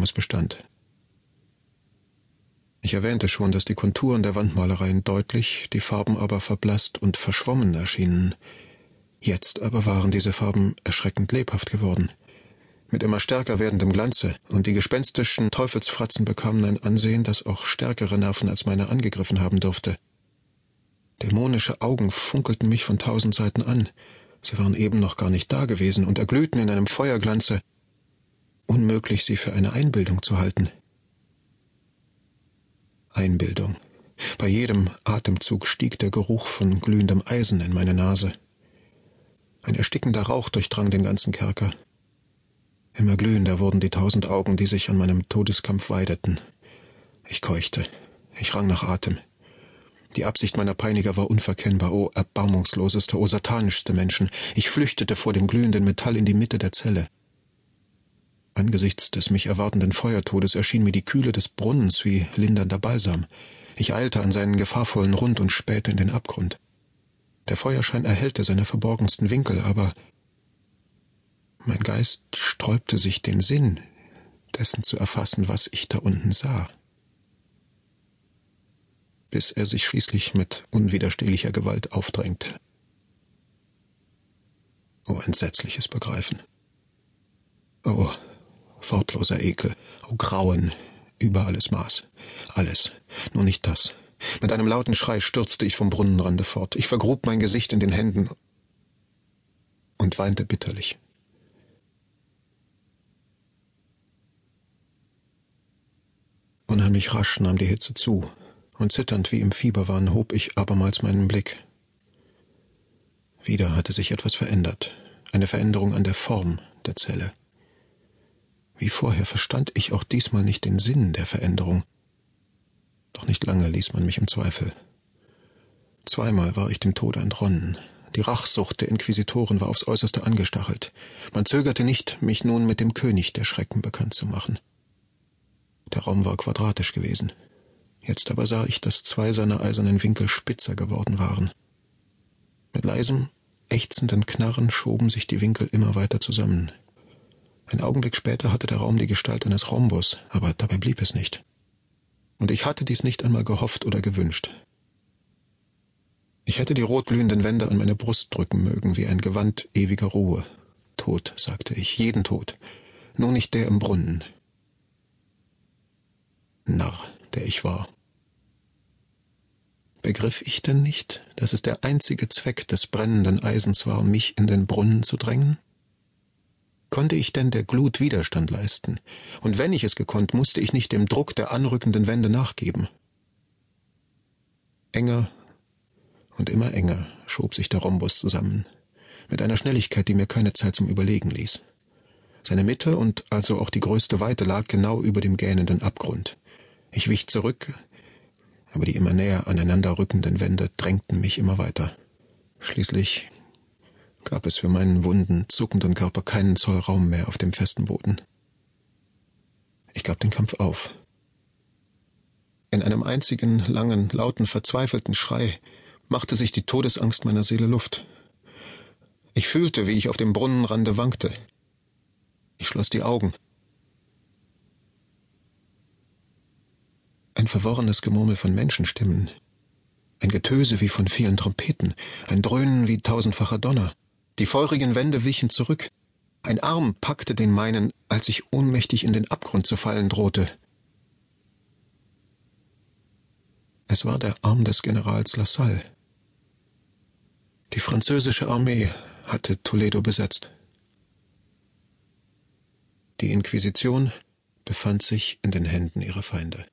Es bestand. Ich erwähnte schon, dass die Konturen der Wandmalereien deutlich, die Farben aber verblasst und verschwommen erschienen. Jetzt aber waren diese Farben erschreckend lebhaft geworden, mit immer stärker werdendem Glanze, und die gespenstischen Teufelsfratzen bekamen ein Ansehen, das auch stärkere Nerven als meine angegriffen haben durfte. Dämonische Augen funkelten mich von tausend Seiten an, sie waren eben noch gar nicht da gewesen und erglühten in einem Feuerglanze, unmöglich sie für eine Einbildung zu halten. Einbildung. Bei jedem Atemzug stieg der Geruch von glühendem Eisen in meine Nase. Ein erstickender Rauch durchdrang den ganzen Kerker. Immer glühender wurden die tausend Augen, die sich an meinem Todeskampf weideten. Ich keuchte. Ich rang nach Atem. Die Absicht meiner Peiniger war unverkennbar, o erbarmungsloseste, o satanischste Menschen. Ich flüchtete vor dem glühenden Metall in die Mitte der Zelle. Angesichts des mich erwartenden Feuertodes erschien mir die Kühle des Brunnens wie lindernder Balsam. Ich eilte an seinen gefahrvollen Rund und spähte in den Abgrund. Der Feuerschein erhellte seine verborgensten Winkel, aber mein Geist sträubte sich den Sinn dessen zu erfassen, was ich da unten sah. Bis er sich schließlich mit unwiderstehlicher Gewalt aufdrängte. O entsetzliches Begreifen. Oh, Wortloser Ekel, oh Grauen, über alles Maß. Alles, nur nicht das. Mit einem lauten Schrei stürzte ich vom Brunnenrande fort. Ich vergrub mein Gesicht in den Händen und weinte bitterlich. Unheimlich rasch nahm die Hitze zu, und zitternd wie im Fieberwahn hob ich abermals meinen Blick. Wieder hatte sich etwas verändert, eine Veränderung an der Form der Zelle. Wie vorher verstand ich auch diesmal nicht den Sinn der Veränderung. Doch nicht lange ließ man mich im Zweifel. Zweimal war ich dem Tode entronnen. Die Rachsucht der Inquisitoren war aufs äußerste angestachelt. Man zögerte nicht, mich nun mit dem König der Schrecken bekannt zu machen. Der Raum war quadratisch gewesen. Jetzt aber sah ich, dass zwei seiner eisernen Winkel spitzer geworden waren. Mit leisem, ächzenden Knarren schoben sich die Winkel immer weiter zusammen. Ein Augenblick später hatte der Raum die Gestalt eines Rhombus, aber dabei blieb es nicht. Und ich hatte dies nicht einmal gehofft oder gewünscht. Ich hätte die rotglühenden Wände an meine Brust drücken mögen, wie ein Gewand ewiger Ruhe. Tod, sagte ich, jeden Tod, nur nicht der im Brunnen. Narr, der ich war. Begriff ich denn nicht, dass es der einzige Zweck des brennenden Eisens war, mich in den Brunnen zu drängen? Konnte ich denn der Glut Widerstand leisten? Und wenn ich es gekonnt, musste ich nicht dem Druck der anrückenden Wände nachgeben. Enger und immer enger schob sich der Rhombus zusammen, mit einer Schnelligkeit, die mir keine Zeit zum Überlegen ließ. Seine Mitte und also auch die größte Weite lag genau über dem gähnenden Abgrund. Ich wich zurück, aber die immer näher aneinander rückenden Wände drängten mich immer weiter. Schließlich gab es für meinen wunden, zuckenden Körper keinen Zoll Raum mehr auf dem festen Boden. Ich gab den Kampf auf. In einem einzigen, langen, lauten, verzweifelten Schrei machte sich die Todesangst meiner Seele Luft. Ich fühlte, wie ich auf dem Brunnenrande wankte. Ich schloss die Augen. Ein verworrenes Gemurmel von Menschenstimmen, ein Getöse wie von vielen Trompeten, ein Dröhnen wie tausendfacher Donner. Die feurigen Wände wichen zurück. Ein Arm packte den meinen, als ich ohnmächtig in den Abgrund zu fallen drohte. Es war der Arm des Generals Lassalle. Die französische Armee hatte Toledo besetzt. Die Inquisition befand sich in den Händen ihrer Feinde.